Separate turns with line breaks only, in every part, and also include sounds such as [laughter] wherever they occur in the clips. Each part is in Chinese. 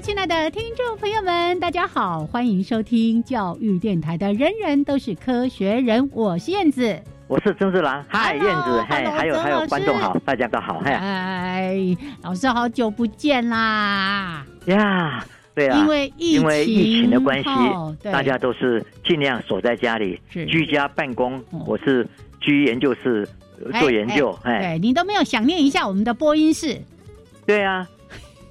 亲爱的听众朋友们，大家好，欢迎收听教育电台的《人人都是科学人》，我是燕子，
我是曾志郎，嗨，燕子，嗨，还有还有观众好，大家都好，嗨，
哎，老师好久不见啦，
呀，对啊，
因为
因为疫情的关系，大家都是尽量锁在家里，居家办公，我是居研究室做研究，
哎，对你都没有想念一下我们的播音室，
对啊。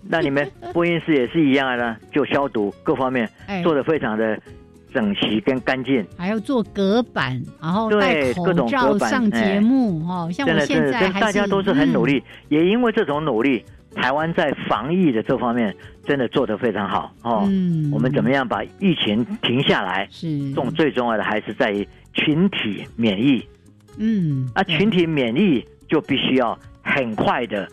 那你们 [laughs] 播音室也是一样的，就消毒各方面做的非常的整齐跟干净，
还要做隔板，然后戴口罩上节目哦。像我现在
大家都是很努力，也因为这种努力，台湾在防疫的这方面真的做得非常好哦。嗯，我们怎么样把疫情停下来？是，重最重要的还是在于群体免疫。嗯，啊，群体免疫就必须要很快的。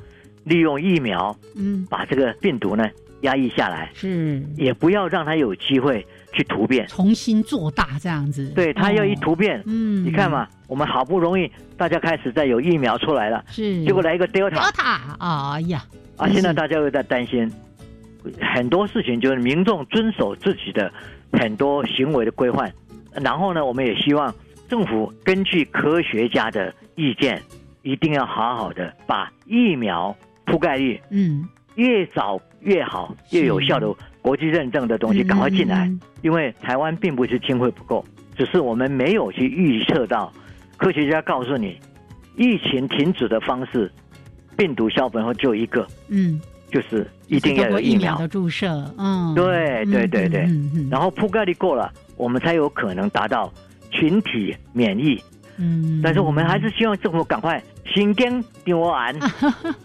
利用疫苗，嗯，把这个病毒呢压抑下来，是，也不要让它有机会去突变，
重新做大这样子。
对，它要一突变，嗯，你看嘛，我们好不容易大家开始在有疫苗出来了，是，结果来一个 Delta，Delta，
哎呀，
啊，现在大家又在担心很多事情，就是民众遵守自己的很多行为的规范，然后呢，我们也希望政府根据科学家的意见，一定要好好的把疫苗。覆盖率，嗯，越早越好，越有效的国际认证的东西赶快进来，因为台湾并不是经费不够，只是我们没有去预测到。科学家告诉你，疫情停止的方式，病毒消本后就一个，嗯，就是一定要有
疫
苗。
的注射，嗯，
对对对对，然后覆盖率够了，我们才有可能达到群体免疫。嗯，但是我们还是希望政府赶快心惊丢完，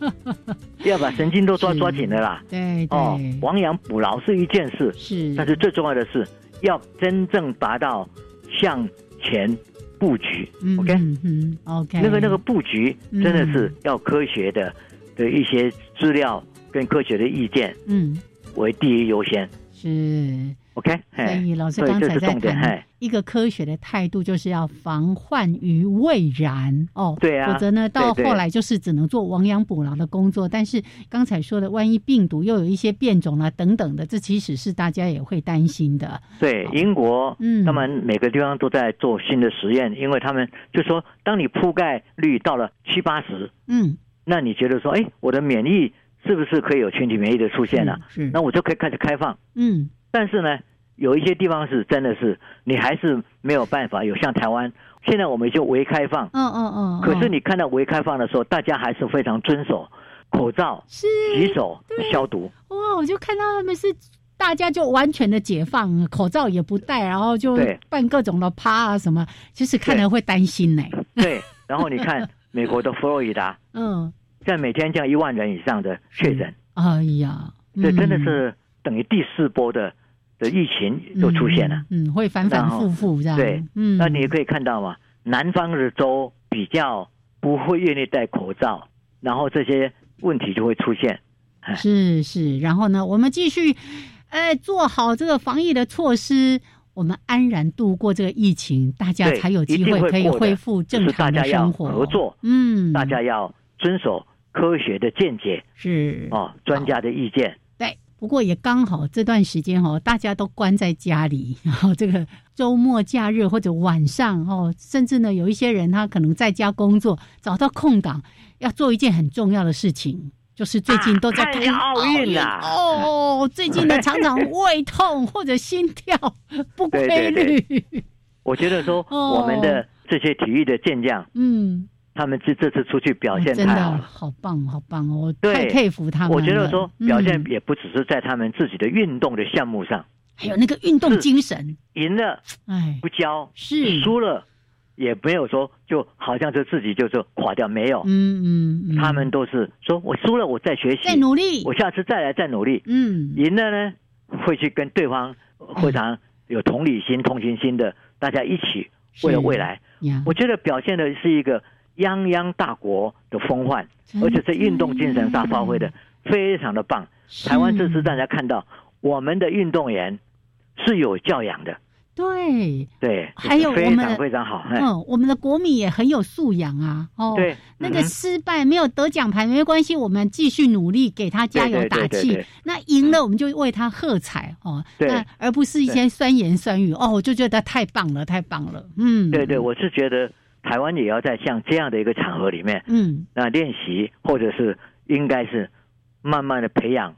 [laughs] 要把神经都抓抓紧了啦。
对哦，
亡羊补牢是一件事，是，但是最重要的是要真正达到向前布局。OK，嗯，OK，那个那个布局真的是要科学的的一些资料跟科学的意见，嗯，为第一优先。
是。
OK，
所以老师刚才在谈一个科学的态度，就是要防患于未然哦。
对啊，
否则呢，到后来就是只能做亡羊补牢的工作。但是刚才说的，万一病毒又有一些变种啊等等的，这其实是大家也会担心的。
对，英国，嗯，他们每个地方都在做新的实验，因为他们就说，当你覆盖率到了七八十，嗯，那你觉得说，哎，我的免疫是不是可以有群体免疫的出现了？是，那我就可以开始开放，嗯。但是呢？有一些地方是真的是你还是没有办法有像台湾，现在我们就微开放，嗯嗯嗯。可是你看到微开放的时候，大家还是非常遵守口罩、洗手、消毒。
哇，我就看到他们是大家就完全的解放，口罩也不戴，然后就办各种的趴啊什么，其实看了会担心呢。
对，然后你看 [laughs] 美国的佛罗里达，嗯，在每天这样一万人以上的确诊，
哎呀，
这真的是等于第四波的。的疫情都出现了，
嗯，会反反复复这样，
对，嗯，那你也可以看到嘛，南方的州比较不会愿意戴口罩，然后这些问题就会出现，
是是，然后呢，我们继续，呃，做好这个防疫的措施，我们安然度过这个疫情，大家才有机会可以恢复正常的生活，
合作，嗯，大家要遵守科学的见解，
是。
哦，专家的意见。
不过也刚好这段时间哦，大家都关在家里，[laughs] 然后这个周末假日或者晚上哦，甚至呢有一些人他可能在家工作，找到空档要做一件很重要的事情，就是最近都在
看
看
奥运啊。[laughs]
哦，最近呢常常胃痛或者心跳不规 [laughs]
对对。
律，
我觉得说
哦
我们的这些体育的健将，
嗯，
他们这这次出去表现太好了。
好棒好棒哦，我
对
太佩服他们了。
我觉得说表现
嗯。
也不只是在他们自己的运动的项目上，
还有那个运动精神，
赢了
哎。
不，骄，
是。
输了也没有说就好像就自己就是垮掉，没有，
嗯嗯嗯，
他们都是说我输了我再学习，
在努力，
我下次再来再努力，
嗯，
赢了呢会去跟对方非常有同理心、同情心的，大家一起为了未来。我觉得表现的是一个泱泱大国的风范，而且在运动精神上发挥的非常的棒。台湾这次大家看到我们的运动员是有教养的，
对，
对，
还有
非
我们
常非常好。哎。
嗯，我们的国民也很有素养啊，哦，
对，
那个失败没有得奖牌没关系，我们继续努力，给他加油打气。那赢了，我们就为他喝彩哦。
对。
那而不是一些酸言酸语哦，我就觉得太棒了，太棒了。嗯，
对对，我是觉得台湾也要在像这样的一个场合里面，
嗯。
那练习或者是应该是慢慢的培养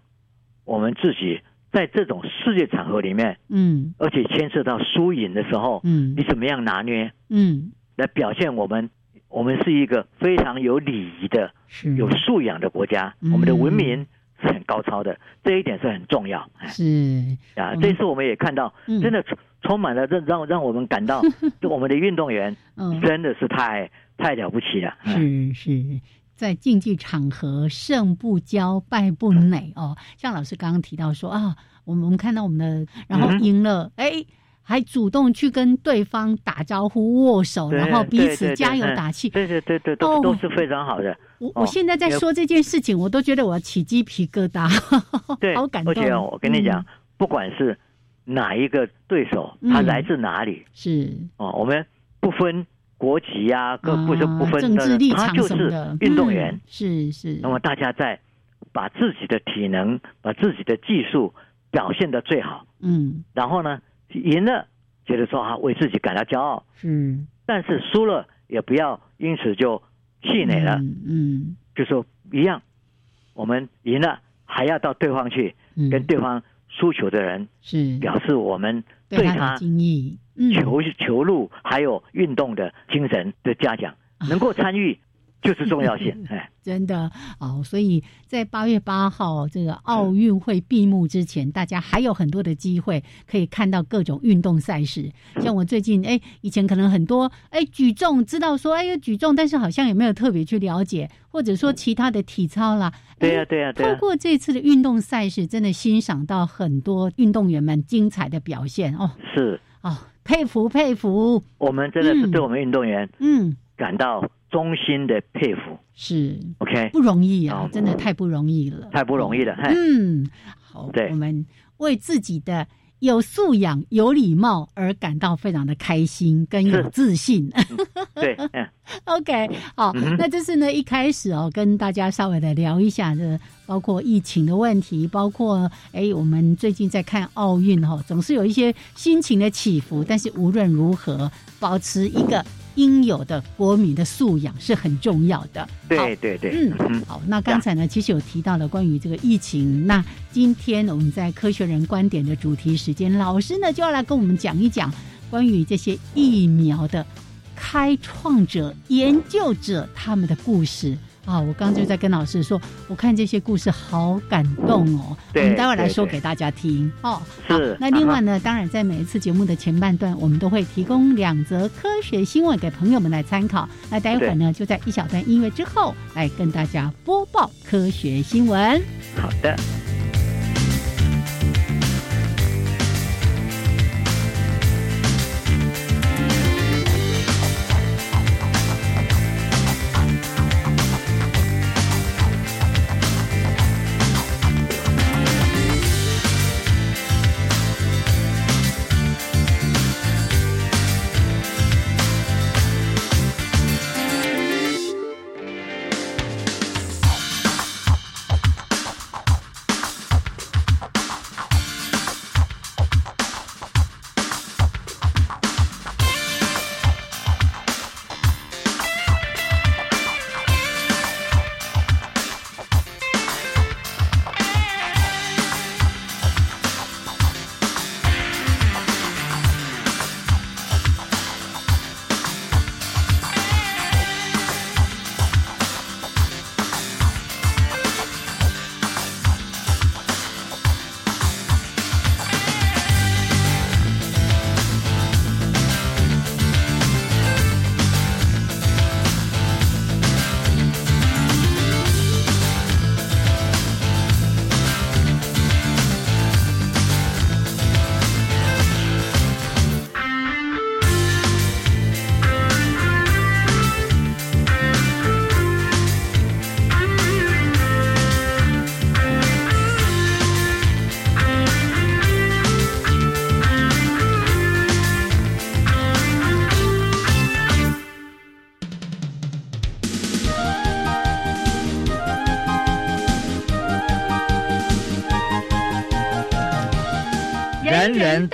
我们自己在这种世界场合里面，
嗯。
而且牵涉到输赢的时候，
嗯。
你怎么样拿捏
嗯，
来表现我们？我们是一个非常有礼仪的、有素养的国家，
嗯。
我们的文明是很高超的，这一点是很重要。哎
是，
啊这次我们也看到，
嗯。
真的充充满了让让让我们感到，[laughs] 我们的运动员
嗯，
真的是太太了不起了。哎
是是，在竞技场合胜不骄，败不馁哦。像老师刚刚提到说啊，我们我们看到我们的，然后赢了，哎、还主动去跟对方打招呼、握手，然后彼此加油打气。
对对对对，
哦
都都是非常好的。
我、
哦
我现在在说这件事情，我都觉得我要起鸡皮疙瘩，
对，[laughs]
好感动。
而且哦我跟你讲
嗯，
不管是哪一个对手，
嗯。
他来自哪里？
是。
哦，我们不分国籍呀，各不是不
啊
分
政治立场
他就是运动员。
嗯。是是，
那么大家在把自己的体能、把自己的技术表现的最好，
嗯。
然后呢赢了，觉得说啊为自己感到骄傲，
嗯
但是输了也不要因此就气馁了，
嗯嗯。
就说一样，我们赢了还要到对方去
嗯，
跟对方输球的人
是。
表示我们
对他的
对他
敬意，嗯，
球球路还有运动的精神的嘉奖，
啊。
能够参与就是重要性，[laughs] 哎。
真的哦，所以在八月八号这个奥运会闭幕之前，大家还有很多的机会可以看到各种运动赛事。像我最近哎，以前可能很多哎举重知道说哎有举重，但是好像也没有特别去了解，或者说其他的体操啦。
对呀、
哎
对呀、对呀、
透过这次的运动赛事，真的欣赏到很多运动员们精彩的表现哦。
是。
哦，佩服佩服，
我们真的是
嗯。
对我们运动员
嗯，
感到衷心的佩服。
是。
OK，
不容易啊
哦，
真的太不容易了，
太不容易了。
嗯，好，
对。
我们为自己的有素养、有礼貌而感到非常的开心跟有自信。
对，[laughs] 嗯
，OK，好，
嗯
那这是呢一开始哦，跟大家稍微的聊一下这包括疫情的问题，包括哎，我们最近在看奥运哈、哦，总是有一些心情的起伏，但是无论如何，保持一个应有的国民的素养是很重要的。
对对对，
嗯
嗯，
好，那刚才呢，其实有提到了关于这个疫情。那今天我们在科学人观点的主题时间，老师呢就要来跟我们讲一讲关于这些疫苗的开创者、研究者他们的故事。啊，我刚刚就在跟老师说，我看这些故事好感动哦。我们待会儿来说给大家听哦。
是
好那另外呢，当然在每一次节目的前半段，我们都会提供两则科学新闻给朋友们来参考。那待会儿呢，就在一小段音乐之后，来跟大家播报科学新闻。
好的。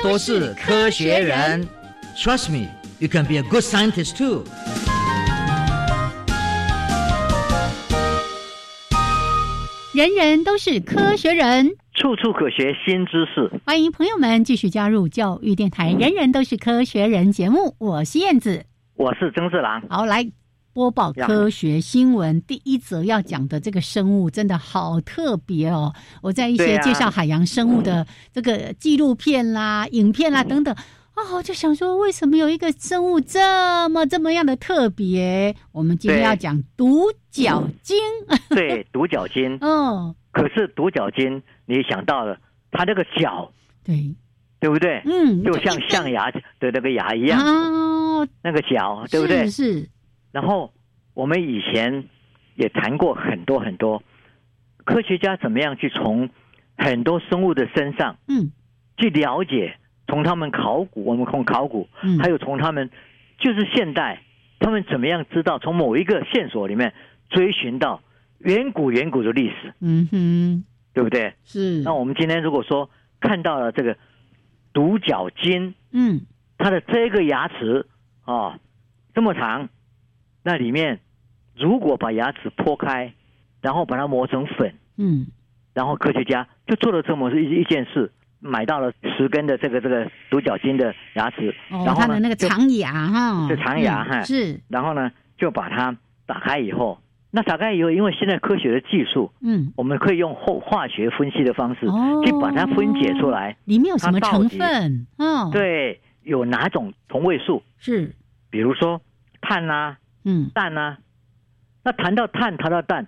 都是科学人。Trust me, you can be a good scientist too.
人人都是科学人，
处处可学新知识。
欢迎朋友们继续加入教育电台《人人都是科学人》节目，我是燕子。
我是曾志郎。
好，来播报科学新闻。第一则要讲的这个生物真的好特别哦！我在一些介绍海洋生物的这个纪录片啦、影片啦等等。啊哦，就想说，为什么有一个生物这么这么样的特别？我们今天要讲独角鲸。
对，独角鲸。
嗯。[laughs]
可是独角鲸，你想到了它那个角，
对，
对不对？
嗯。
就像象牙的那个牙一样。
哦。
那个角，对不对？
是。
然后我们以前也谈过很多很多，科学家怎么样去从很多生物的身上，
嗯，
去了解。从他们考古，我们从考古，嗯还有从他们就是现代，他们怎么样知道从某一个线索里面追寻到远古远古的历史？
嗯哼，
对不对？
是。
那我们今天如果说看到了这个独角鲸，
嗯，
它的这个牙齿啊这么长，那里面如果把牙齿剖开，然后把它磨成粉，
嗯，
然后科学家就做了这么一一件事。买到了十根的这个这个独角鲸的牙齿，然后
呢，那个长牙哈，
是长牙哈，
是。
然后呢，就把它打开以后，那打开以后，因为现在科学的技术，
嗯，
我们可以用后化学分析的方式去把它分解出来，
里面有什么成分？嗯，
对，有哪种同位素？
是，
比如说碳啊，
嗯，
氮啊。那谈到碳，谈到氮，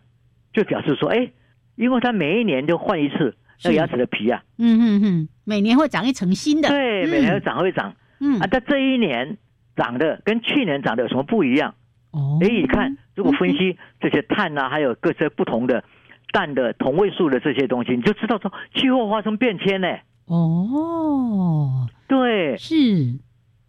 就表示说，哎，因为它每一年就换一次。那牙齿的皮啊，
嗯嗯嗯，每年会长一层新的，
对，每年会长会长，
嗯。
啊，但这一年长的跟去年长的有什么不一样？
哦，
哎，你看，如果分析这些碳啊，还有各些不同的氮的同位素的这些东西，你就知道说气候发生变迁呢。
哦，
对，
是，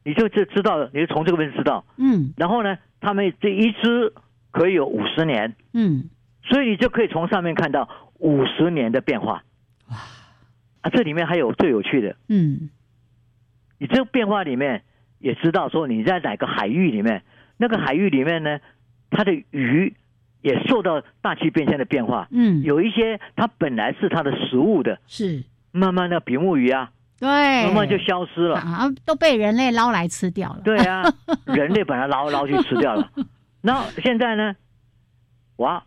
你就就知道了，你就从这个位置知道，
嗯，
然后呢，他们这一只可以有五十年，
嗯，
所以你就可以从上面看到五十年的变化。
哇。
啊！这里面还有最有趣的，
嗯，
你这个变化里面也知道说你在哪个海域里面，那个海域里面呢，它的鱼也受到大气变迁的变化，
嗯，
有一些它本来是它的食物的，
是。
慢慢的比目鱼啊，
对，
慢慢就消失了。
啊，都被人类捞来吃掉了，
对啊，人类把它捞捞去吃掉了，[laughs] 那现在呢，哇，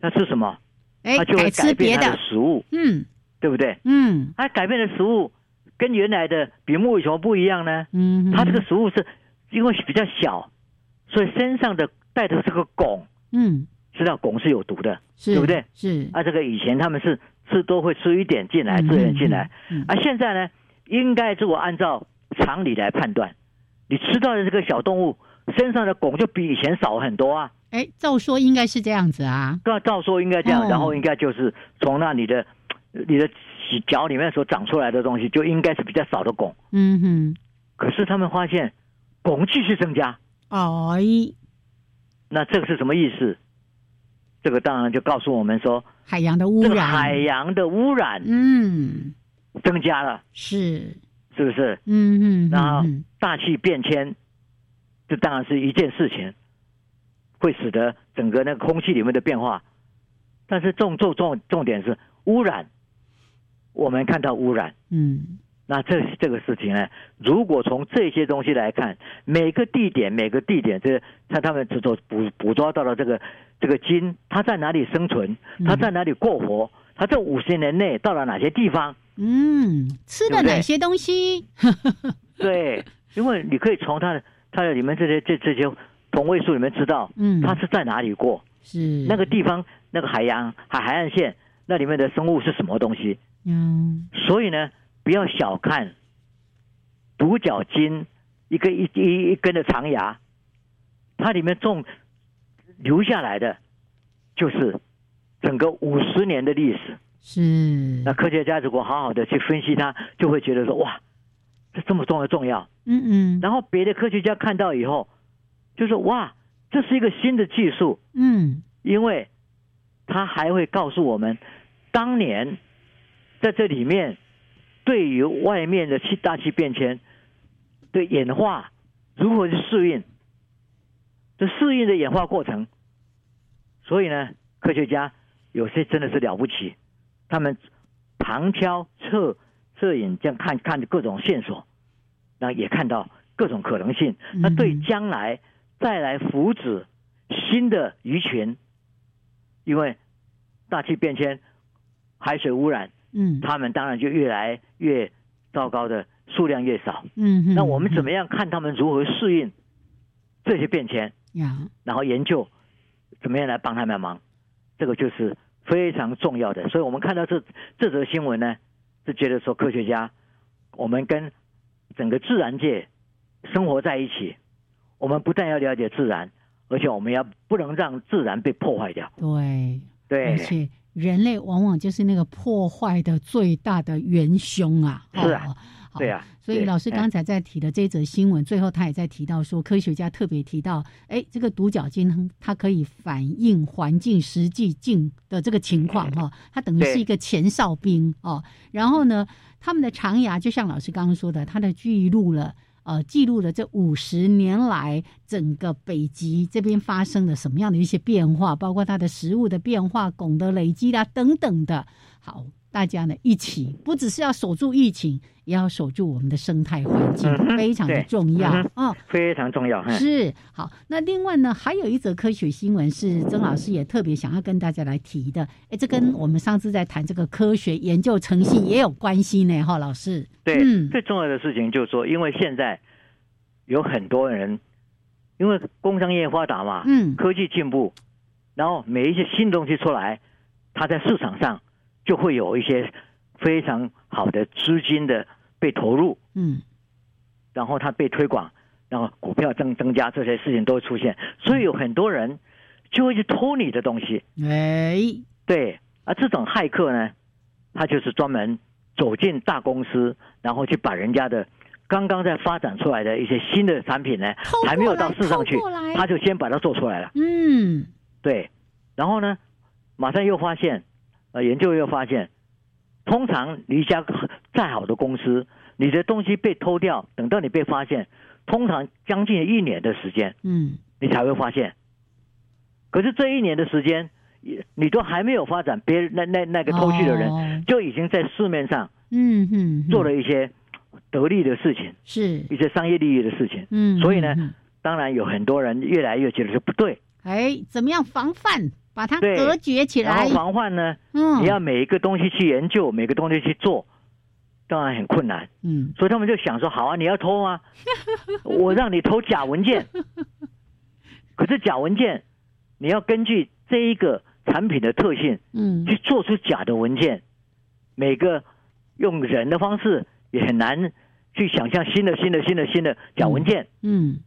那吃什么？
哎，
它就会改变它的食物，
嗯，
对不对？
嗯，
它改变的食物跟原来的比目鱼什么不一样呢？
嗯，
它这个食物是因为比较小，所以身上的带的这个汞，
嗯，
知道汞是有毒的，
对
不对？
是。
啊，这个以前他们是吃都会吃一点进来，吃一点进来，啊，现在呢，应该是我按照常理来判断，你吃到的这个小动物身上的汞就比以前少很多啊。
哎，照说应该是这样子啊。
照照说应该这样，然后应该就是从那你的你的脚里面所长出来的东西，就应该是比较少的汞。
嗯哼。
可是他们发现汞继续增加。
哎，
那这个是什么意思？这个当然就告诉我们说，
海洋的污染，
海洋的污染，
嗯，
增加了，
是
是不是？
嗯嗯。
然后大气变迁，这当然是一件事情。会使得整个那个空气里面的变化，但是重重重重点是污染。我们看到污染，
嗯，
那这这个事情呢，如果从这些东西来看，每个地点每个地点，这看他们捕捉捕捕捉到了这个这个鲸，它在哪里生存，它在哪里过活，它这五十年内到了哪些地方，
嗯，吃了哪些东西？[laughs]
对，因为你可以从它的它的里面这些这这些。同位素里面知道，
嗯，
它是在哪里过？
是
那个地方，那个海洋海海岸线那里面的生物是什么东西？
嗯，
所以呢，不要小看独角鲸一个一一一根的长牙，它里面种留下来的就是整个五十年的历史。
是
那科学家如果好好的去分析它，就会觉得说哇，这这么重要重要。
嗯嗯。
然后别的科学家看到以后。就说哇，这是一个新的技术，
嗯，
因为它还会告诉我们，当年在这里面对于外面的气大气变迁的演化如何去适应，这适应的演化过程。所以呢，科学家有些真的是了不起，他们旁敲侧摄影这样看看各种线索，那也看到各种可能性。那对将来再来扶植新的鱼群，因为大气变迁、海水污染，
嗯，
他们当然就越来越糟糕的数量越少。
嗯哼，
那我们怎么样看他们如何适应这些变迁，
呀？
然后研究怎么样来帮他们忙，这个就是非常重要的。所以我们看到这这则新闻呢，是觉得说科学家，我们跟整个自然界生活在一起，我们不但要了解自然，而且我们要不能让自然被破坏掉。
对，
对
而，且人类往往就是那个破坏的最大的元凶啊！
是啊
哦，
对啊
所以老师
哎
刚才在提的这则新闻，最后他也在提到说，科学家特别提到，哎，这个独角鲸它可以反映环境实际境的这个情况哈、它等于是一个前哨兵哦。然后呢，他们的长牙就像老师刚刚说的，它的记录了。呃，记录了这五十年来整个北极这边发生了什么样的一些变化，包括它的食物的变化、汞的累积啦等等的。好，大家呢一起不只是要守住疫情，也要守住我们的生态环境，
嗯
非常的重要
嗯
哦。
非常重要。嗯
是好，那另外呢，还有一则科学新闻是曾老师也特别想要跟大家来提的，哎，这跟我们上次在谈这个科学研究诚信也有关系呢，哈，老师。
对，
嗯
最重要的事情就是说，因为现在有很多人，因为工商业发达嘛，
嗯
科技进步，然后每一些新东西出来，它在市场上就会有一些非常好的资金的被投入，
嗯。
然后它被推广，然后股票增增加，这些事情都会出现，所以有很多人就会去偷你的东西，
哎，
对，而这种骇客呢，他就是专门走进大公司，然后去把人家的刚刚在发展出来的一些新的产品呢还没有到市上去他就先把它做出来了。
嗯。
对，然后呢，马上又发现，呃，研究又发现，通常你一家再好的公司，你的东西被偷掉，等到你被发现，通常将近一年的时间，
嗯
你才会发现。可是这一年的时间，也你都还没有发展，别人那那那个偷去的人、
哦
就已经在市面上
嗯嗯，
做了一些得利的事情，
是
一些商业利益的事情。
嗯，
所以呢当然有很多人越来越觉得说不对，
哎，怎么样防范，把它隔绝起来
然后？防范呢，
嗯，
你要每一个东西去研究，每个东西去做，当然很困难。
嗯
所以他们就想说：好啊，你要偷啊，[laughs] 我让你偷假文件。可是假文件，你要根据这一个产品的特性
嗯
去做出假的文件，每个用人的方式也很难去想象新的、新的、新的、新的假文件，
嗯，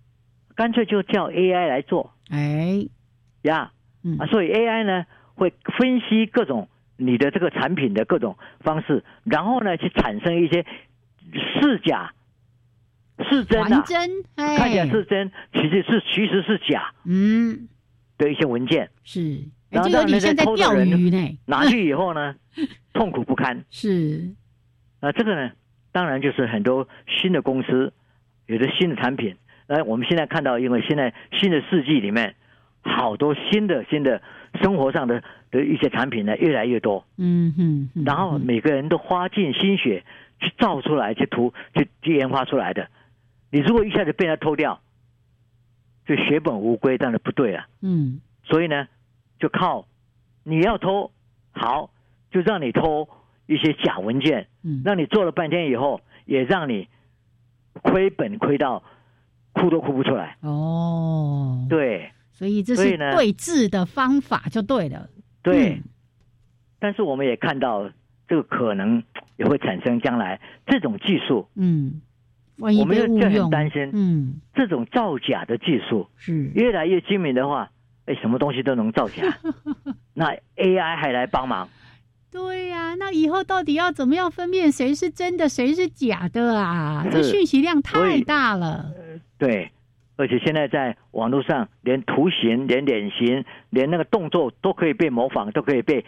干脆就叫 AI 来做
哎，
呀。
嗯。
啊，所以 AI 呢会分析各种你的这个产品的各种方式，然后呢去产生一些是假、是真的、看起来是真，其实是其实是假
嗯。
的一些文件，
是，哎
然后
就有点像在钓鱼呢，
拿去以后呢 [laughs] 痛苦不堪。[laughs]
是，
啊，这个呢当然就是很多新的公司有的新的产品，呃，我们现在看到，因为现在新的世纪里面，好多新的新的生活上的的一些产品呢越来越多。
嗯哼，嗯
然后每个人都花尽心血去造出来、去涂、去去研发出来的。你如果一下子被他偷掉，就血本无归，当然不对啊。
嗯
所以呢，就靠你要偷，好，就让你偷一些假文件，
嗯，
让你做了半天以后，也让你亏本亏到哭都哭不出来。
哦，，
对
所以这是对治的方法就对了，
对，
嗯
但是我们也看到，这个可能也会产生将来这种技术。
嗯，万一
我们
被误
就很
用，
担心
嗯，
这种造假的技术
是，
越来越精明的话，哎，什么东西都能造假。[laughs] 那 AI 还来帮忙，
对呀、那以后到底要怎么样分辨谁是真的，谁是假的啊？[laughs] 这
是
讯息量太大了。
对，而且现在在网络上，连图形、连脸型、连那个动作都可以被模仿，都可以被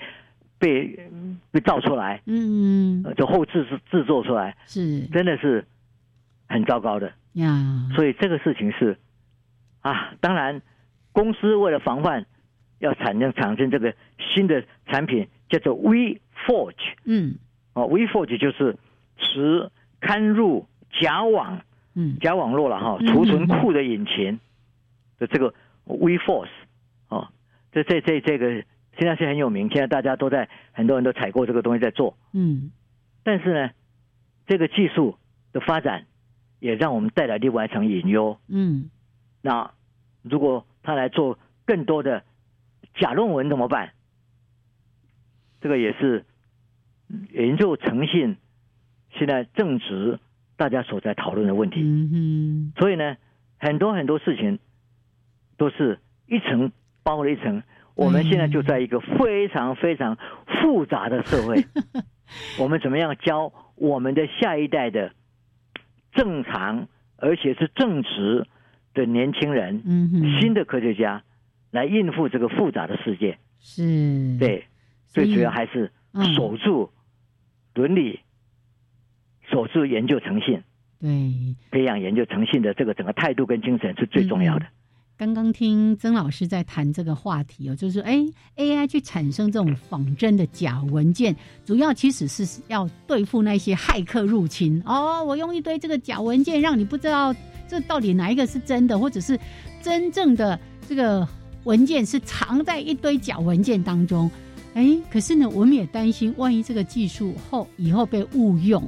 被被造出来，
嗯，
呃就后制制制作出来，
是。
真的是很糟糕的。
呀，
所以这个事情是啊，当然公司为了防范，要产生产生这个新的产品，叫做 We Forge
嗯。
哦，We Forge 就是持刊入假网
嗯。
假网络了哈，
嗯
储存库的引擎的这个 We Force 哦，这这这这个现在是很有名，现在大家都在很多人都采购这个东西在做，
嗯。
但是呢，这个技术的发展也让我们带来另外一层隐忧。
嗯。
那如果他来做更多的假论文怎么办？这个也是研究诚信现在正值大家所在讨论的问题。
嗯
所以呢，很多很多事情都是一层包了一层。我们现在就在一个非常非常复杂的社会，[laughs] 我们怎么样教我们的下一代的正常而且是正直的年轻人，
嗯哼，
新的科学家来应付这个复杂的世界？
是，
对，最主要还是
嗯
守住伦理，守住研究诚信，
对。
培养研究诚信的这个整个态度跟精神是最重要的。
刚刚听曾老师在谈这个话题哦，就是说，哎，AI 去产生这种仿真的假文件，主要其实是要对付那些骇客入侵哦。我用一堆这个假文件，让你不知道这到底哪一个是真的，或者是真正的这个文件是藏在一堆假文件当中。哎，可是呢，我们也担心，万一这个技术后以后被误用，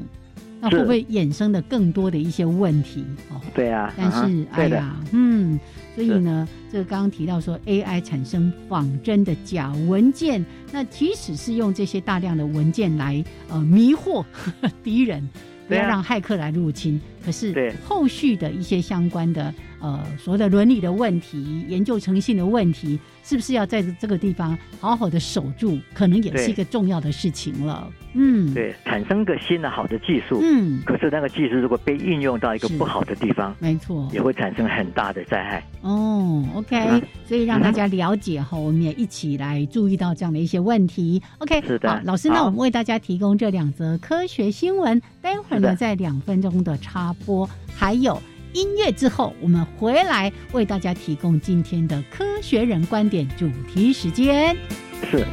那会不会衍生的更多的一些问题哦？
对啊，
但是，哎呀，嗯，所以呢，这个刚刚提到说 AI 产生仿真的假文件，那即使是用这些大量的文件来呃迷惑 [laughs] 敌人，不要让骇客来入侵。可是
对。
后续的一些相关的呃所谓的伦理的问题、研究诚信的问题，是不是要在这个地方好好的守住，可能也是一个重要的事情了。嗯，，
对，产生个新的好的技术，
嗯，
可是那个技术如果被运用到一个不好的地方，
没错。
也会产生很大的灾害。
哦，OK，、
嗯
所以让大家了解哈，我们也一起来注意到这样的一些问题。OK，
是的。
好，老师，那我们为大家提供这两则科学新闻，待会儿呢，在两分钟的插播，还有音乐之后，我们回来为大家提供今天的科学人观点主题时间。
是。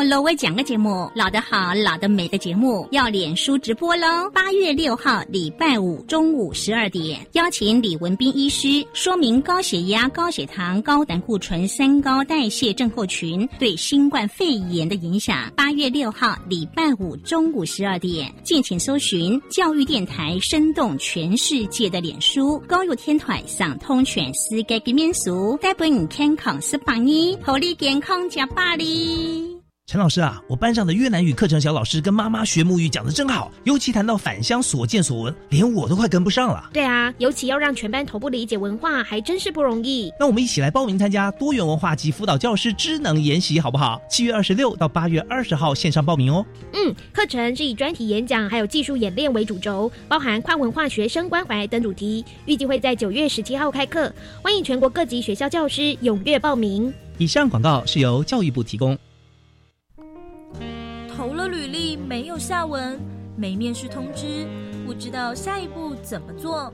外后，老外讲个节目，老的好，老的美的节目要脸书直播喽。八月六号礼拜五中午十二点，邀请李文斌医师说明高血压、高血糖、高胆固醇三高代谢症候群对新冠肺炎的影响。八月六号礼拜五中午十二点，敬请搜寻教育电台，生动全世界的脸书高入天台上通全世界嘅民俗，带本你健康十八年，合你健康加百哩。
陈老师啊，我班上的越南语课程小老师跟妈妈学母语讲的真好，尤其谈到返乡所见所闻，连我都快跟不上了。
对啊，尤其要让全班同步理解文化，还真是不容易。
那我们一起来报名参加多元文化及辅导教师知能研习，好不好？七月二十六到八月二十号线上报名哦。
嗯，课程是以专题演讲还有技术演练为主轴，包含跨文化学生关怀等主题，预计会在九月十七号开课，欢迎全国各级学校教师踊跃报名。
以上广告是由教育部提供。
履历没有下文，没面试通知，不知道下一步怎么做。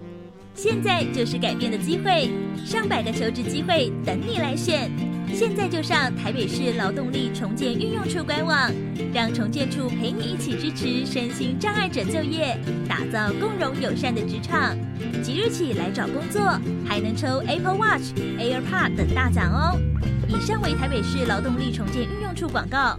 现在就是改变的机会，上百个求职机会等你来选。现在就上台北市劳动力重建运用处官网，让重建处陪你一起支持身心障碍者就业，打造共融友善的职场。即日起来找工作，还能抽 Apple Watch、AirPod 等大奖哦。以上为台北市劳动力重建运用处广告。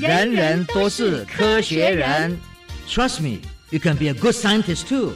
人人都是科学人。Trust me, you can be a good scientist too.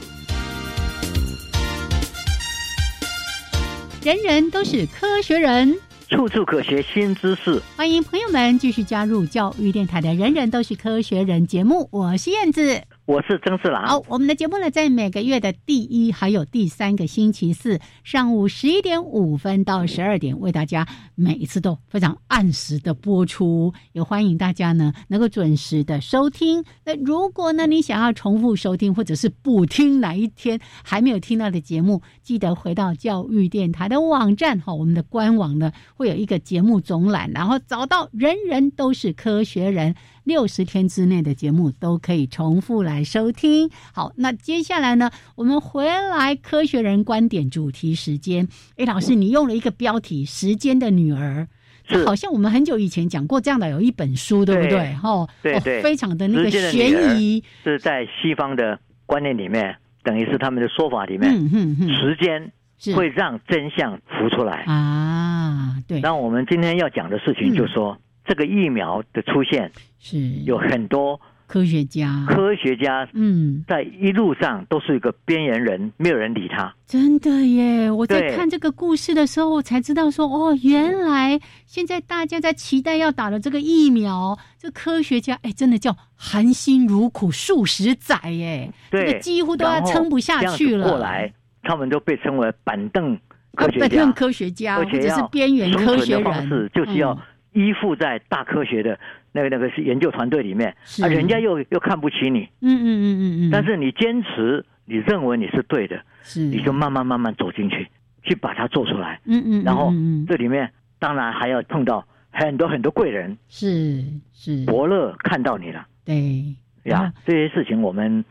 人人都是科学人，
处处可学新知识。
欢迎朋友们继续加入教育电台的《人人都是科学人》节目，我是燕子。
我是曾四郎。
好，我们的节目呢，在每个月的第一还有第三个星期四上午十一点五分到十二点，为大家每一次都非常按时的播出，也欢迎大家呢能够准时的收听。那如果呢你想要重复收听，或者是补听哪一天还没有听到的节目，记得回到教育电台的网站哈，我们的官网呢会有一个节目总览，然后找到人人都是科学人。六十天之内的节目都可以重复来收听。好，那接下来呢，我们回来科学人观点主题时间。哎，老师，你用了一个标题“时间的女儿”，好像我们很久以前讲过这样的有一本书，对不对？
哈，对对，
非常的那个悬疑，
是在西方的观念里面，等于是他们的说法里面，时间会让真相浮出来
啊。对，
那我们今天要讲的事情，就说。这个疫苗的出现
是
有很多
科学家，
科学家嗯，在一路上都是一个边缘人，没有人理他。
真的耶！我在看这个故事的时候，我才知道说，哦，原来现在大家在期待要打的这个疫苗，这科学家哎，真的叫含辛茹苦数十载耶，这个几乎都要撑不下去了。
过来，他们都被称为板凳科学
家，板凳科学家，或者是边缘科学人，
就是要。依附在大科学的那个那个是研究团队里面，啊，人家又又看不起你，
嗯嗯嗯嗯嗯，
但是你坚持，你认为你是对的，是，你就慢慢慢慢走进去，去把它做出来，嗯嗯，然后这里面当然还要碰到很多很多贵人，
是是，
伯乐看到你了，
对。
呀，这些事情我们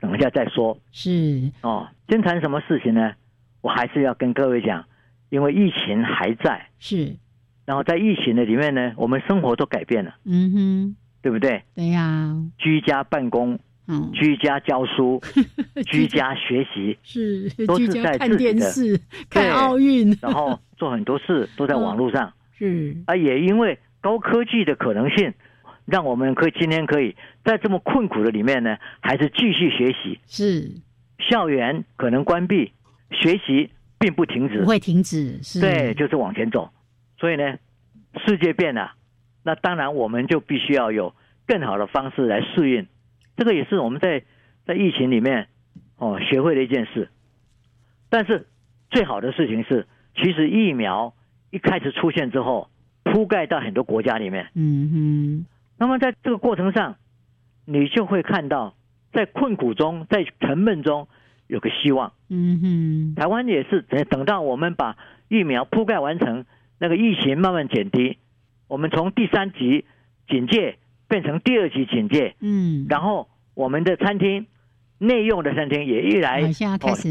等一下再说，
是。
哦，先谈什么事情呢？我还是要跟各位讲，因为疫情还在，
是。
然后在疫情的里面呢，我们生活都改变了，嗯哼，对不对？
对呀，
居家办公，嗯，居家教书，[laughs] 居家学习，
是
都是在
看电视、看奥运，
然后做很多事都在网络上，[laughs]
是。
啊，也因为高科技的可能性，让我们可以今天可以在这么困苦的里面呢，还是继续学习。
是。
校园可能关闭，学习并不停止，
不会停止，是。
对，就是往前走。所以呢，世界变了，那当然我们就必须要有更好的方式来适应。这个也是我们在在疫情里面哦学会的一件事。但是最好的事情是，其实疫苗一开始出现之后，铺盖到很多国家里面。嗯哼。那么在这个过程上，你就会看到，在困苦中，在沉闷中有个希望。嗯哼。台湾也是等等到我们把疫苗铺盖完成。那个疫情慢慢减低，我们从第三级警戒变成第二级警戒，嗯，然后我们的餐厅内用的餐厅也一来，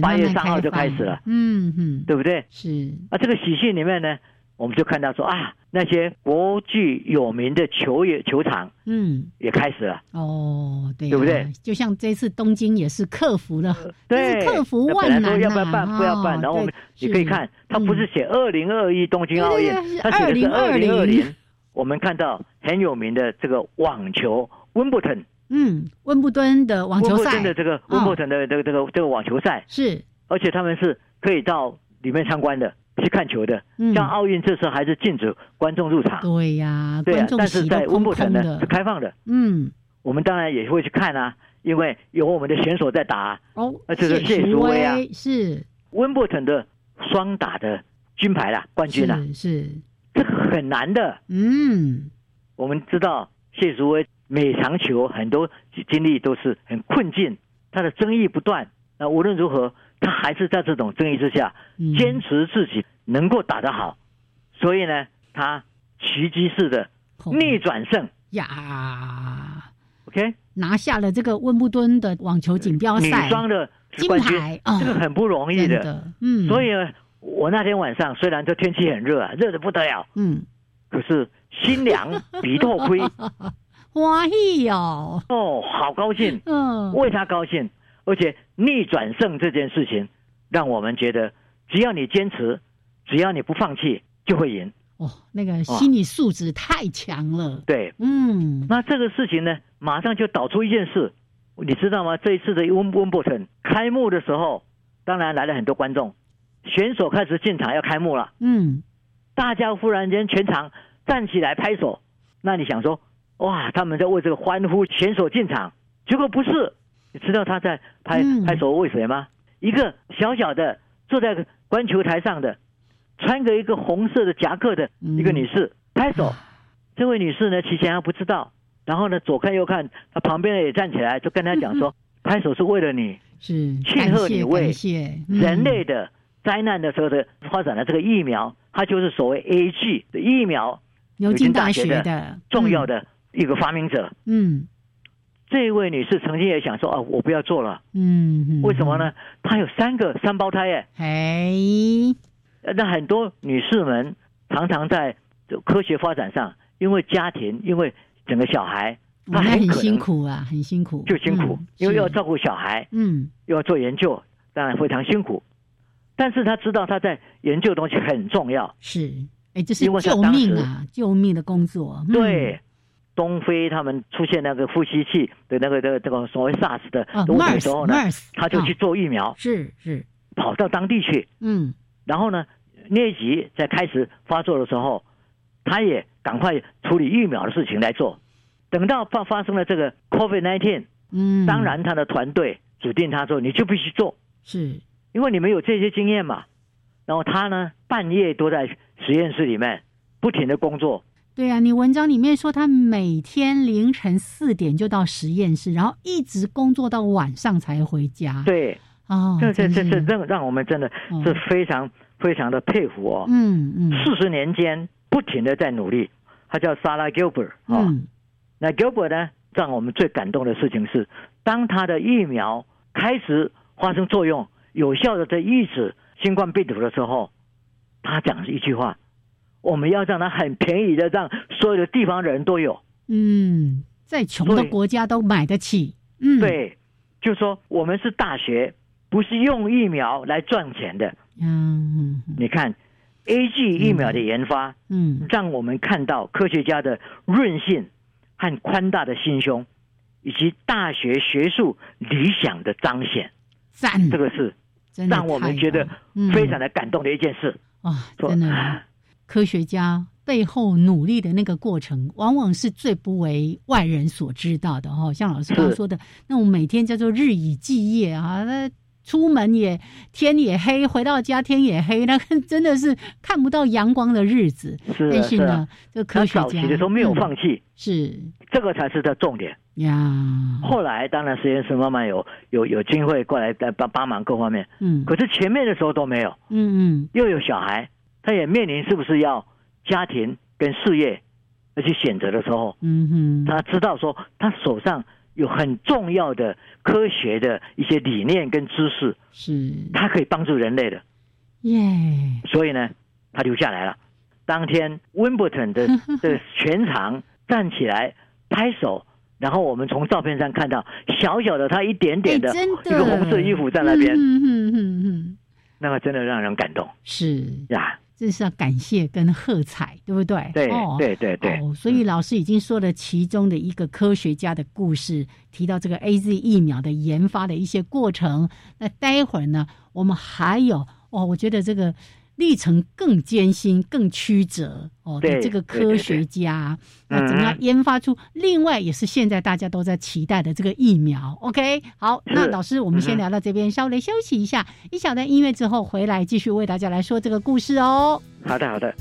八月三号就开始了，嗯嗯，对不对？
是。
啊，这个喜讯里面呢，我们就看到说啊，那些国际有名的球也球场，嗯，也开始了，
哦，对，
对不对？
就像这次东京也是克服了，
对，
克服万难
要不要办？不要办。然后我们你可以看。他不是写二零二一东京奥运，他写的是二零二零。我们看到很有名的这个网球温布顿，
嗯，温布顿的网球赛
的这个温布顿的这个这个这个网球赛
是
而且他们是可以到里面参观的，去看球的。
嗯。
像奥运这次还是禁止观众入场，
对呀，
对啊
观，众
但是在温布
空的。
顿呢是，开放的，
嗯，
我们当然也会去看啊，因为有我们的选手在打啊、
哦，
那就是谢淑薇啊
是
温布顿的双打的金牌啦，冠军啦，
是是，
这个很难的。
嗯，
我们知道谢淑薇每场球很多经历都是很困境，她的争议不断。那无论如何，她还是在这种争议之下，
嗯。
坚持自己能够打得好，所以呢，他奇迹式的
哦
逆转胜。
呀
，OK，
拿下了这个温布敦的网球锦标赛。
女
赛
双的
金牌，啊。
这个很不容易的。
的，嗯，
所以呢，我那天晚上虽然这天气很热啊，热的不得了，
嗯，
可是心凉鼻透灰。[laughs]
欢喜哦，
哦，好高兴。
嗯，
为他高兴，而且逆转胜这件事情，让我们觉得，只要你坚持，只要你不放弃，就会赢。
哦，那个心理素质太强了，
对，
嗯，
那这个事情呢，马上就导出一件事，你知道吗？这一次的温温布顿开幕的时候，当然来了很多观众，选手开始进场要开幕了，
嗯，
大家忽然间全场站起来拍手，那你想说，哇，他们在为这个欢呼选手进场，结果不是，你知道他在拍
嗯。
拍手为谁吗？一个小小的坐在观球台上的，穿着一个红色的夹克的一个女士拍手。这位女士呢，其实还不知道，然后呢，左看右看，她旁边的也站起来，就跟她讲说，[laughs] 拍手是为了你，
是
庆贺你为人类的灾难的时候的发展的这个疫苗，它就是所谓 A G 的疫苗
牛津大学
牛津大学
的
重要，的一个发明者。
嗯
这位女士曾经也想说，啊，我不要做了，
嗯嗯，
为什么呢？她有三个三胞胎耶。
哎，
呃那很多女士们常常在科学发展上，因为家庭，因为整个小孩，她
很辛苦啊，很辛苦，
就辛苦，
嗯
因为要照顾小孩，
嗯。
又要做研究，当然非常辛苦。但是她知道她在研究的东西很重要，
是，哎，这是救命啊，救命的工作，嗯。
对。东非他们出现那个呼吸器的那个这个这个所谓 SARS 的
啊
问题的时候呢，他就去
啊
做疫苗，
是是，
跑到当地去，
嗯。
然后呢，疟疾在开始发作的时候，他也赶快处理疫苗的事情来做。等到发发生了这个 COVID-19，
嗯，
当然他的团队指定他说你就必须做，
是。
因为你们有这些经验嘛。然后他呢，半夜都在实验室里面不停的工作，
对啊，你文章里面说他每天凌晨四点就到实验室，然后一直工作到晚上才回家。
对，
啊，
这这这这让让我们真的
哦
是非常非常的佩服哦。
嗯嗯
四十年间不停的在努力，他叫莎拉 Gilbert 啊、
嗯
那 Gilbert 呢，让我们最感动的事情是，当他的疫苗开始发生作用，有效的在抑制新冠病毒的时候，他讲一句话：我们要让它很便宜的，让所有的地方人都有。
嗯，在穷的国家都买得起。嗯，
对，就说我们是大学，不是用疫苗来赚钱的。
嗯嗯
你看，A G 疫苗的研发，
嗯
让我们看到科学家的韧性和宽大的心胸，以及大学学术理想的彰显。
赞，
这个是让我们
太
觉得非常的感动的一件事。
啊，
说
真的，科学家背后努力的那个过程，往往是最不为外人所知道的哈。像老师刚刚说的，那种每天叫做日以继夜啊，那出门也天也黑，回到家天也黑，那个真的是看不到阳光的日子。
是啊
但是呢
是啊，
这个科学家
期的时候没有
嗯。
放弃，
是。
这个才是他重点。
呀，
后来当然实验室慢慢有有有机会过来帮帮帮忙各方面，
嗯。
可是前面的时候都没有，
嗯嗯。
又有小孩，他也面临是不是要家庭跟事业要去选择的时候，
嗯哼，
他知道说他手上有很重要的科学的一些理念跟知识，
是。
他可以帮助人类的，
耶，
所以呢，他留下来了。当天温布顿的 [laughs] 的全场站起来拍手，然后我们从照片上看到小小的他一点点的一个红色衣服在那边，那个真的让人感动。
是。
呀。
这是要感谢跟喝彩，对不对？
对
哦
对对对，
哦，所以老师已经说了其中的一个科学家的故事，提到这个 A Z 疫苗的研发的一些过程。那待会儿呢，我们还有哦，我觉得这个历程更艰辛、更曲折哦的
对
这个科学家，
对
那怎么样
嗯
研发出另外也是现在大家都在期待的这个疫苗？OK，好，[laughs] 那老师，我们先聊到这边，稍微休息一下，一小段音乐之后回来继续为大家来说这个故事哦。
好的好的。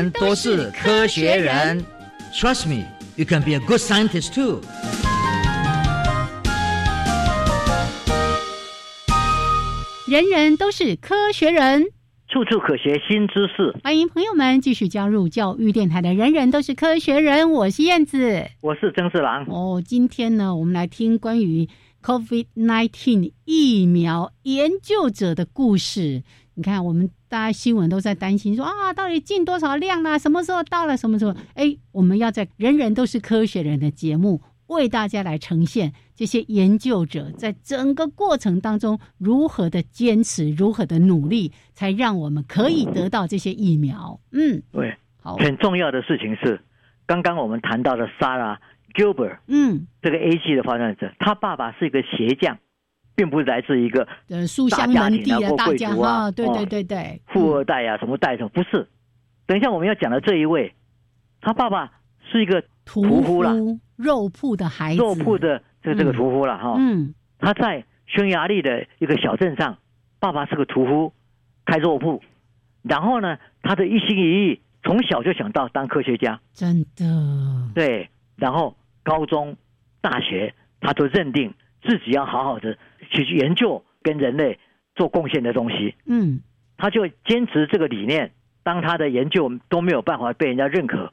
人人都是科学人。Trust me, you can be a good scientist too.
人人都是科学人。
处处可学新知识。
欢迎朋友们继续加入教育电台的《人人都是科学人》，我是燕子。
我是曾四郎。
哦，今天呢，我们来听关于 COVID-19 疫苗研究者的故事。你看，我们大家新闻都在担心说啊，到底进多少量啦、什么时候到了？什么时候？哎，我们要在《人人都是科学人》的节目为大家来呈现这些研究者在整个过程当中如何的坚持，如何的努力，才让我们可以得到这些疫苗。嗯，
对，
好，
很重要的事情是，刚刚我们谈到的 Sarah Gilbert
嗯，
这个 A G 的发展者，他爸爸是一个鞋匠，并不是来自一个
呃，书香门第
啊或贵族啊，
对对
哦
对对，
富二代啊，什么代什么，不是。等一下我们要讲的这一位，他爸爸是一个
屠
屠夫啦
肉铺的孩子，
肉铺的这这个屠夫了哈。
嗯
他在匈牙利的一个小镇上，爸爸是个屠夫，开肉铺。然后呢，他的一心一意，从小就想到当科学家。
真的，
对，然后高中、大学，他都认定自己要好好的去研究跟人类做贡献的东西。
嗯
他就坚持这个理念。当他的研究都没有办法被人家认可，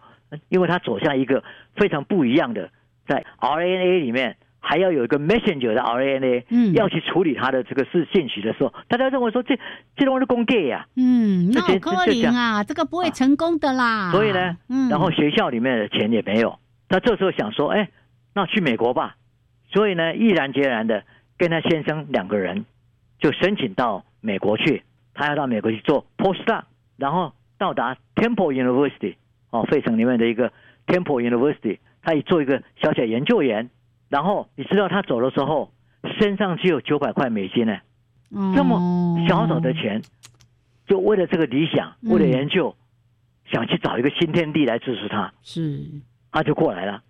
因为他走向一个非常不一样的，在 RNA 里面还要有一个 messenger 的 RNA，
嗯
要去处理他的这个事信息的时候，大家认为说这这东西是公 gay 呀，
嗯，那柯
这讲
林啊，这个不会成功的啦。
所以呢，
嗯，
然后学校里面的钱也没有，他这时候想说，哎，那去美国吧，所以呢，毅然决然的跟他先生两个人就申请到美国去，他要到美国去做 postdoc，然后到达 Temple University 哦，费城里面的一个 Temple University，他也做一个小小研究员。然后你知道他走的时候身上只有九百块美金呢，这么小小的钱，就为了这个理想，为了研究，想去找一个新天地来支持他，
是，
他就过来了。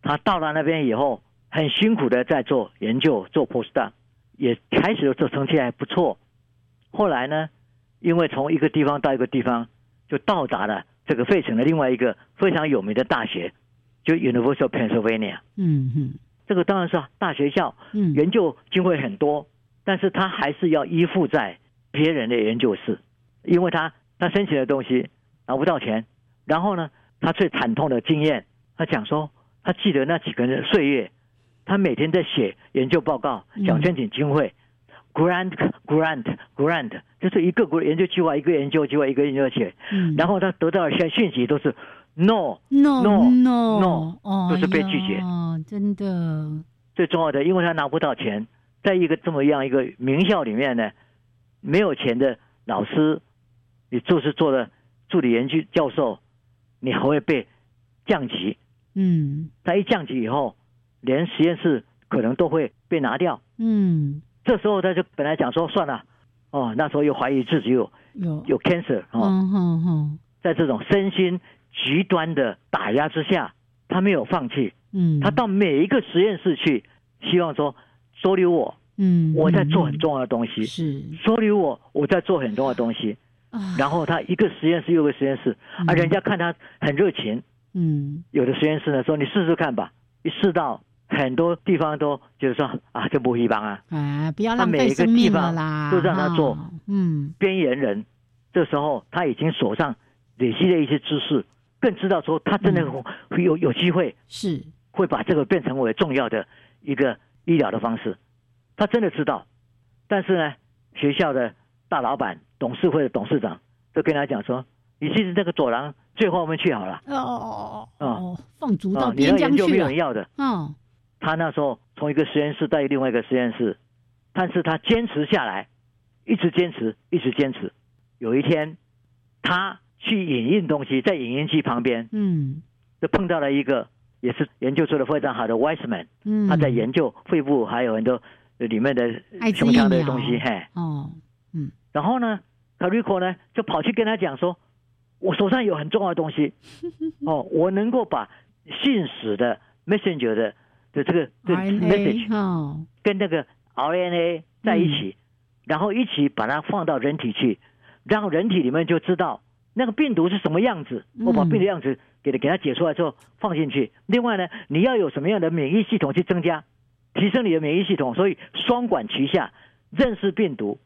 他到了那边以后，很辛苦的在做研究，做 postdoc，也开始做成绩还不错。后来呢，因为从一个地方到一个地方，就到达了这个费城的另外一个非常有名的大学，就 University of Pennsylvania。
嗯嗯，
这个当然是大学校，
嗯
研究经费很多，但是他还是要依附在别人的研究室，因为他他申请的东西拿不到钱。然后呢，他最惨痛的经验，他讲说，他记得那几个人岁月，他每天在写研究报告，想申请经费、g r a n t grant grant，就是一个国研究计划，一个研究计划，一个研究写，
嗯。
然后他得到的讯讯息都是 no
no
no
no
no，
哦，
都是被拒绝。
哦，真的，
最重要的，因为他拿不到钱，在一个这么样一个名校里面呢，没有钱的老师，你就是做了助理研究教授，你还会被降级。
嗯。
他一降级以后，连实验室可能都会被拿掉。
嗯，
这时候他就本来讲说算了，哦，那时候又怀疑自己有
有，
有 cancer 哦，
嗯嗯嗯，
在这种身心极端的打压之下，他没有放弃，
嗯，
他到每一个实验室去，希望说收留我，
嗯，
我在做
嗯。
很重要的东西，
是。
收留我，我在做很重要的东西。
啊，
然后他一个实验室又一个实验室，啊，
嗯
人家看他很热情，
嗯。
有的实验室呢说你试试看吧，一试到很多地方都就是说啊，就不一般啊，
啊，不要
他每一个
浪费生命
地方
了啦，
都让他做。
哈，嗯。
边缘人，这时候他已经手上累积了一些知识，更知道说他真的有有机会
是，
会把这个变成为重要的一个医疗的方式，他真的知道。但是呢，学校的大老板、董事会的董事长都跟他讲说：“你其实那个走廊最后面去好了，
哦哦哦
哦
哦，放逐
啊
到，边疆去了。
没有人要的。
哦，”
他那时候从一个实验室到另外一个实验室，但是他坚持下来，一直坚持，一直坚持。有一天，他去影印东西，在影印机旁边
嗯。
就碰到了一个也是研究出了非常好的 Wiseman，
嗯，
他在研究肺部还有很多里面的胸腔的东西，嘿。
哦，嗯。
然后呢 c a r i c o 呢就跑去跟他讲说，我手上有很重要的东西，[laughs] 哦，我能够把信使的 messenger 的的这个这个 message
哦，
跟那个 RNA 在一起，然后一起把它放到人体去，然后人体里面就知道那个病毒是什么样子。
嗯
我把病毒样子给它给它解出来之后放进去。另外呢，你要有什么样的免疫系统去增加，提升你的免疫系统，所以双管齐下，认识病毒，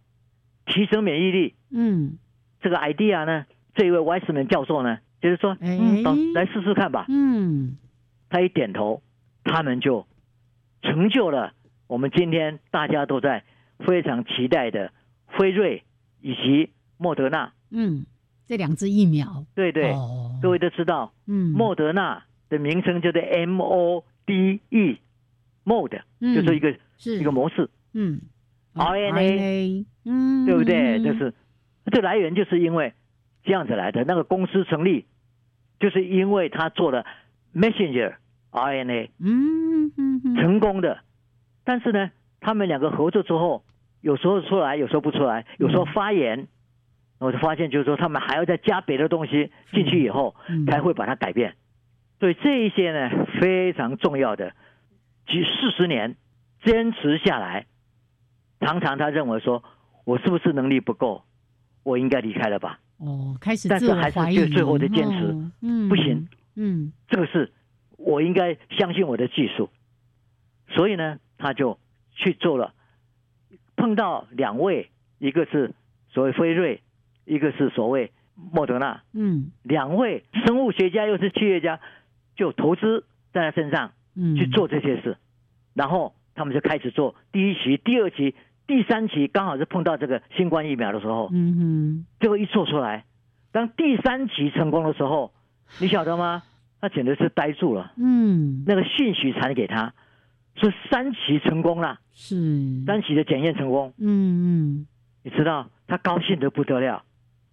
提升免疫力。
嗯
这个 idea 呢，这一位 Wiseman 教授呢，就是说，
哎
嗯，来试试看吧。
嗯
他一点头，他们就成就了我们今天大家都在非常期待的辉瑞以及莫德纳。
嗯，这两支疫苗，
对对，
哦。
各位都知道，
嗯，
莫德纳的名称就是 M O D E，mode
嗯。
就是一个
是。
一个模式，
嗯。
RNA
嗯，
对不对？就是这来源就是因为这样子来的。那个公司成立，就是因为他做了 messenger RNA。
嗯嗯嗯
成功的。但是呢，他们两个合作之后，有时候出来，有时候不出来，有时候发炎，我就发现就是说，他们还要再加别的东西进去以后，
嗯
才会把它改变。所以这一些呢，非常重要的，几四十年坚持下来，常常他认为说，我是不是能力不够，我应该离开了吧？
哦，开始
但是还是就最后的坚持
哦嗯，
不行，
嗯
这个是我应该相信我的技术，所以呢，他就去做了。碰到两位，一个是所谓辉瑞，一个是所谓莫德纳，
嗯。
两位生物学家又是企业家，就投资在他身上
嗯，
去做这些事，然后他们就开始做第一期、第二期、第三期，刚好是碰到这个新冠疫苗的时候，
嗯哼，
最后一做出来，当第三期成功的时候，你晓得吗？他简直是呆住了。
嗯。
那个讯息传给他，说三期成功了，
是，
三期的检验成功，
嗯嗯。
你知道他高兴的不得了。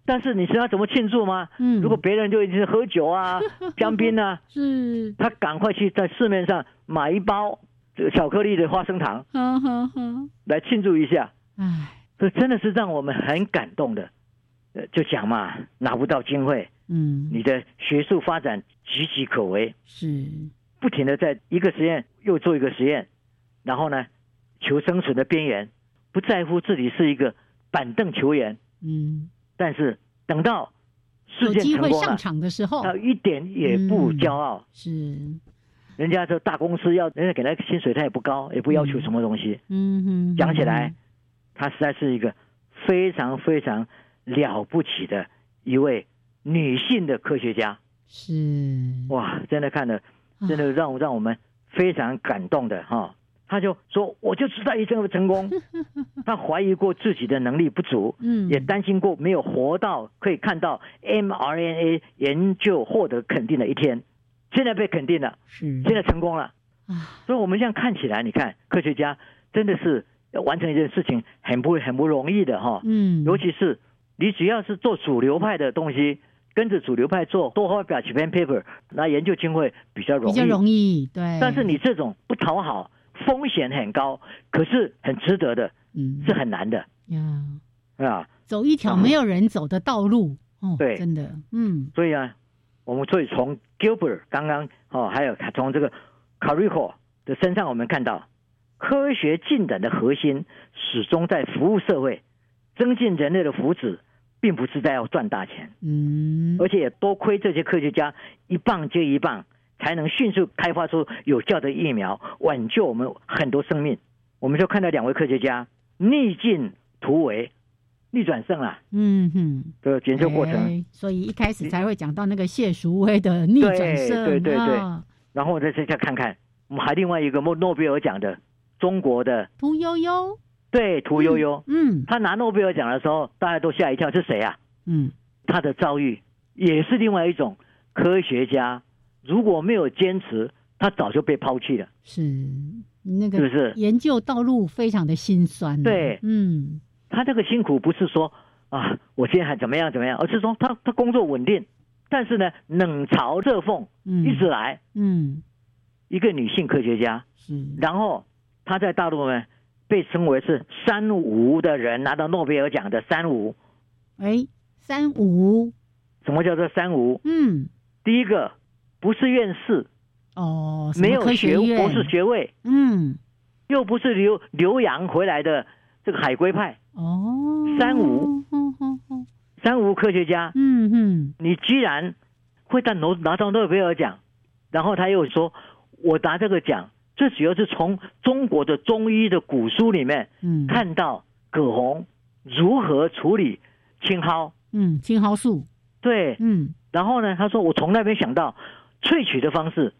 但是你知道怎么庆祝吗？
嗯，
如果别人就一直喝酒啊、[laughs] 香槟啊，
是，
他赶快去在市面上买一包这个巧克力的花生糖 [laughs] 来庆祝一下。
哎，
这真的是让我们很感动的。呃，就讲嘛，拿不到经费，
嗯，
你的学术发展岌岌可危，
是，
不停的在一个实验又做一个实验，然后呢，求生存的边缘，不在乎自己是一个板凳球员，
嗯，
但是等到事
有
件成功了，
场的时候，
他一点也不骄傲。
是，
人家这大公司要人家给他薪水，他也不高，也不要求什么东西。
嗯。哼，
讲起来，他实在是一个非常非常了不起的一位女性的科学家。
是，
哇，真的看了，真的让让我们非常感动的哈。他就说，我就知道一定会成功。[laughs] 他怀疑过自己的能力不足，
嗯，
也担心过没有活到可以看到 mRNA 研究获得肯定的一天。现在被肯定了，
是，
现在成功了。
啊，
所以我们这样看起来，你看科学家真的是要完成一件事情很不很不容易的哈。
嗯，
尤其是你只要是做主流派的东西，跟着主流派做，多发表几篇 paper，那研究经费比较容易。
比较容易，对。
但是你这种不讨好，风险很高，可是很值得的，
嗯
是很难的
呀，
啊。
走一条没有人走的道路，哦，
对
真的，嗯
所以啊，我们所以从 Gilbert 刚刚哦，还有从这个 Carico 的身上，我们看到科学进展的核心始终在服务社会，增进人类的福祉，并不是在要赚大钱。
嗯，
而且也多亏这些科学家一棒接一棒，才能迅速开发出有效的疫苗，挽救我们很多生命。我们就看到两位科学家逆境突围，逆转胜了
嗯哼，
这个研究过程。
哎所以一开始才会讲到那个谢淑薇的逆转胜，
对对对对
啊
然后我再再看看，我们还另外一个诺诺贝尔奖的中国的
屠呦呦，
对屠呦呦，
嗯
他拿诺贝尔奖的时候，大家都吓一跳，是谁啊？
嗯，
他的遭遇也是另外一种科学家，如果没有坚持，他早就被抛弃了。
是那个
是不是？
研究道路非常的辛酸，
对。
嗯。
他这个辛苦不是说啊，我现在还怎么样怎么样，而是说他他工作稳定，但是呢，冷嘲热讽
嗯，
一直来。
嗯。
一个女性科学家，
是，
然后她在大陆呢被称为是“三无”的人，拿到诺贝尔奖的“三无
哎三无，”。
什么叫做“三无
嗯”？
第一个不是院士，
哦，
没有
学院。
博士学位，
嗯。
又不是留留洋回来的这个海归派，
哦，
三无
哦哦哦，
三无科学家。
嗯嗯。
你居然会在拿拿到诺贝尔奖，然后他又说，我拿这个奖，最主要是从中国的中医的古书里面
嗯，
看到葛洪如何处理青蒿。
嗯青蒿素，
对，
嗯。
然后呢，他说我从来没想到萃取的方式，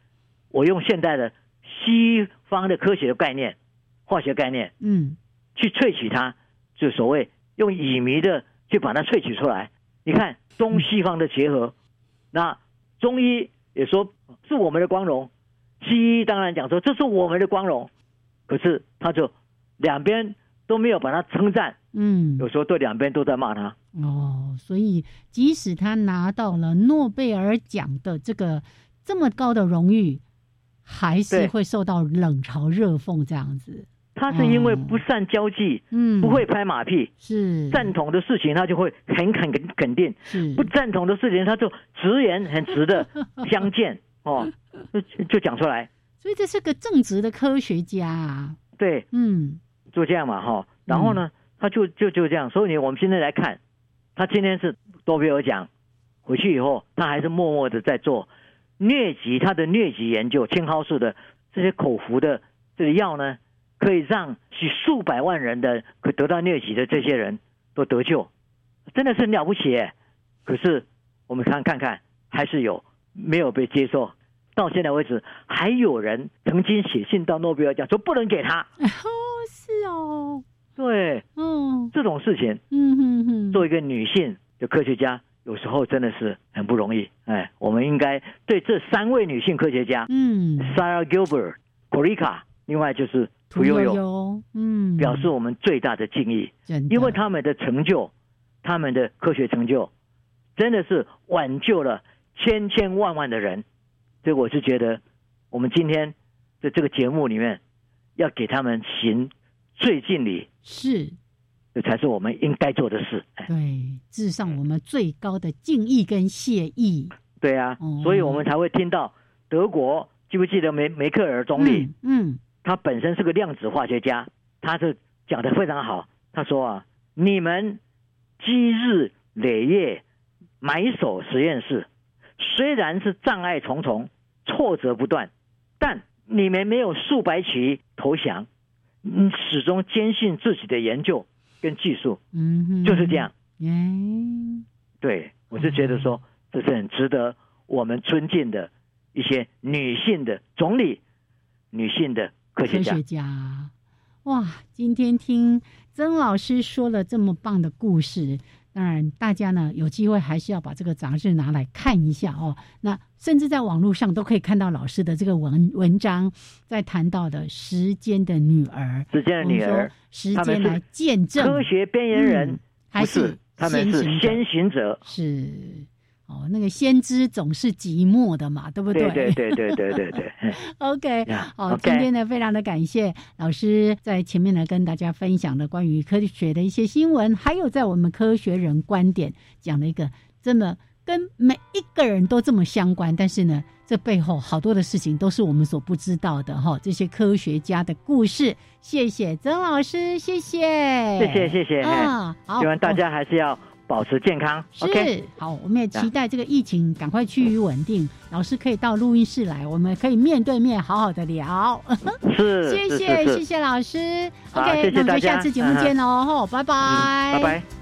我用现代的西方的科学的概念、化学概念
嗯。
去萃取它，就所谓用乙醚的去把它萃取出来。你看中西方的结合，那中医也说是我们的光荣，西医当然讲说这是我们的光荣，可是他就两边都没有把他称赞，
嗯，
有时候对两边都在骂他。
哦，所以即使他拿到了诺贝尔奖的这个这么高的荣誉，还是会受到冷嘲热讽这样子。
他是因为不善交际，
嗯，
不会拍马屁，
是。
赞同的事情他就会很肯肯肯定，
是。
不赞同的事情他就直言很直的相见 [laughs] 哦，就就讲出来。
所以这是个正直的科学家啊。
对，
嗯
就这样嘛哈。然后呢，他就就就这样。所以我们现在来看，他今天是诺贝尔奖，回去以后他还是默默的在做疟疾，他的疟疾研究，青蒿素的这些口服的这个药呢，可以让许数百万人的可得到疟疾的这些人都得救，真的是很了不起。可是我们看看看，还是有没有被接受。到现在为止，还有人曾经写信到诺贝尔奖说不能给他。[laughs]
哦，是哦，
对
嗯，
这种事情，
嗯哼哼，
做一个女性的科学家，有时候真的是很不容易。哎，我们应该对这三位女性科学家
嗯
，Sarah Gilbert、Corica 另外就是屠呦呦，
呦，嗯，
表示我们最大的敬意，因为他们的成就，他们的科学成就，真的是挽救了千千万万的人。所以我是觉得，我们今天的这个节目里面，要给他们行最敬礼，
是
这才是我们应该做的事。哎
对致上我们最高的敬意跟谢意。
对啊
哦，
所以我们才会听到德国，记不记得梅梅克尔总理？
嗯，
他本身是个量子化学家，他是讲的非常好。他说啊，你们积日累月埋首实验室，虽然是障碍重重、挫折不断，但你们没有数百起投降，你，始终坚信自己的研究跟技术，
嗯哼，
就是这样。
耶，
对我是觉得说，这是很值得我们尊敬的一些女性的总理、女性的科学家
科学。家，哇！今天听曾老师说了这么棒的故事，当然大家呢有机会还是要把这个杂志拿来看一下哦。那甚至在网络上都可以看到老师的这个文文章，在谈到的时间的女儿，
时间的女儿
时间来见证
科学边缘人、
嗯还
不是，他们是
先行者。是哦，那个先知总是寂寞的嘛，对不
对？
对
对对对对对。[laughs]
OK，好，今天呢非常的感谢老师在前面呢跟大家分享的关于科学的一些新闻，还有在我们科学人观点讲了一个真的跟每一个人都这么相关，但是呢这背后好多的事情都是我们所不知道的哦，这些科学家的故事。谢谢曾老师，谢谢。
谢谢谢谢。
啊，好。
希望大家还是要。保持健康。
是
OK，
好，我们也期待这个疫情赶快趋于稳定，老师可以到录音室来，我们可以面对面好好的聊。[laughs]
是，
谢谢谢谢老师
好
，OK，那我们就下次节目见喽，吼，拜拜，
嗯拜拜。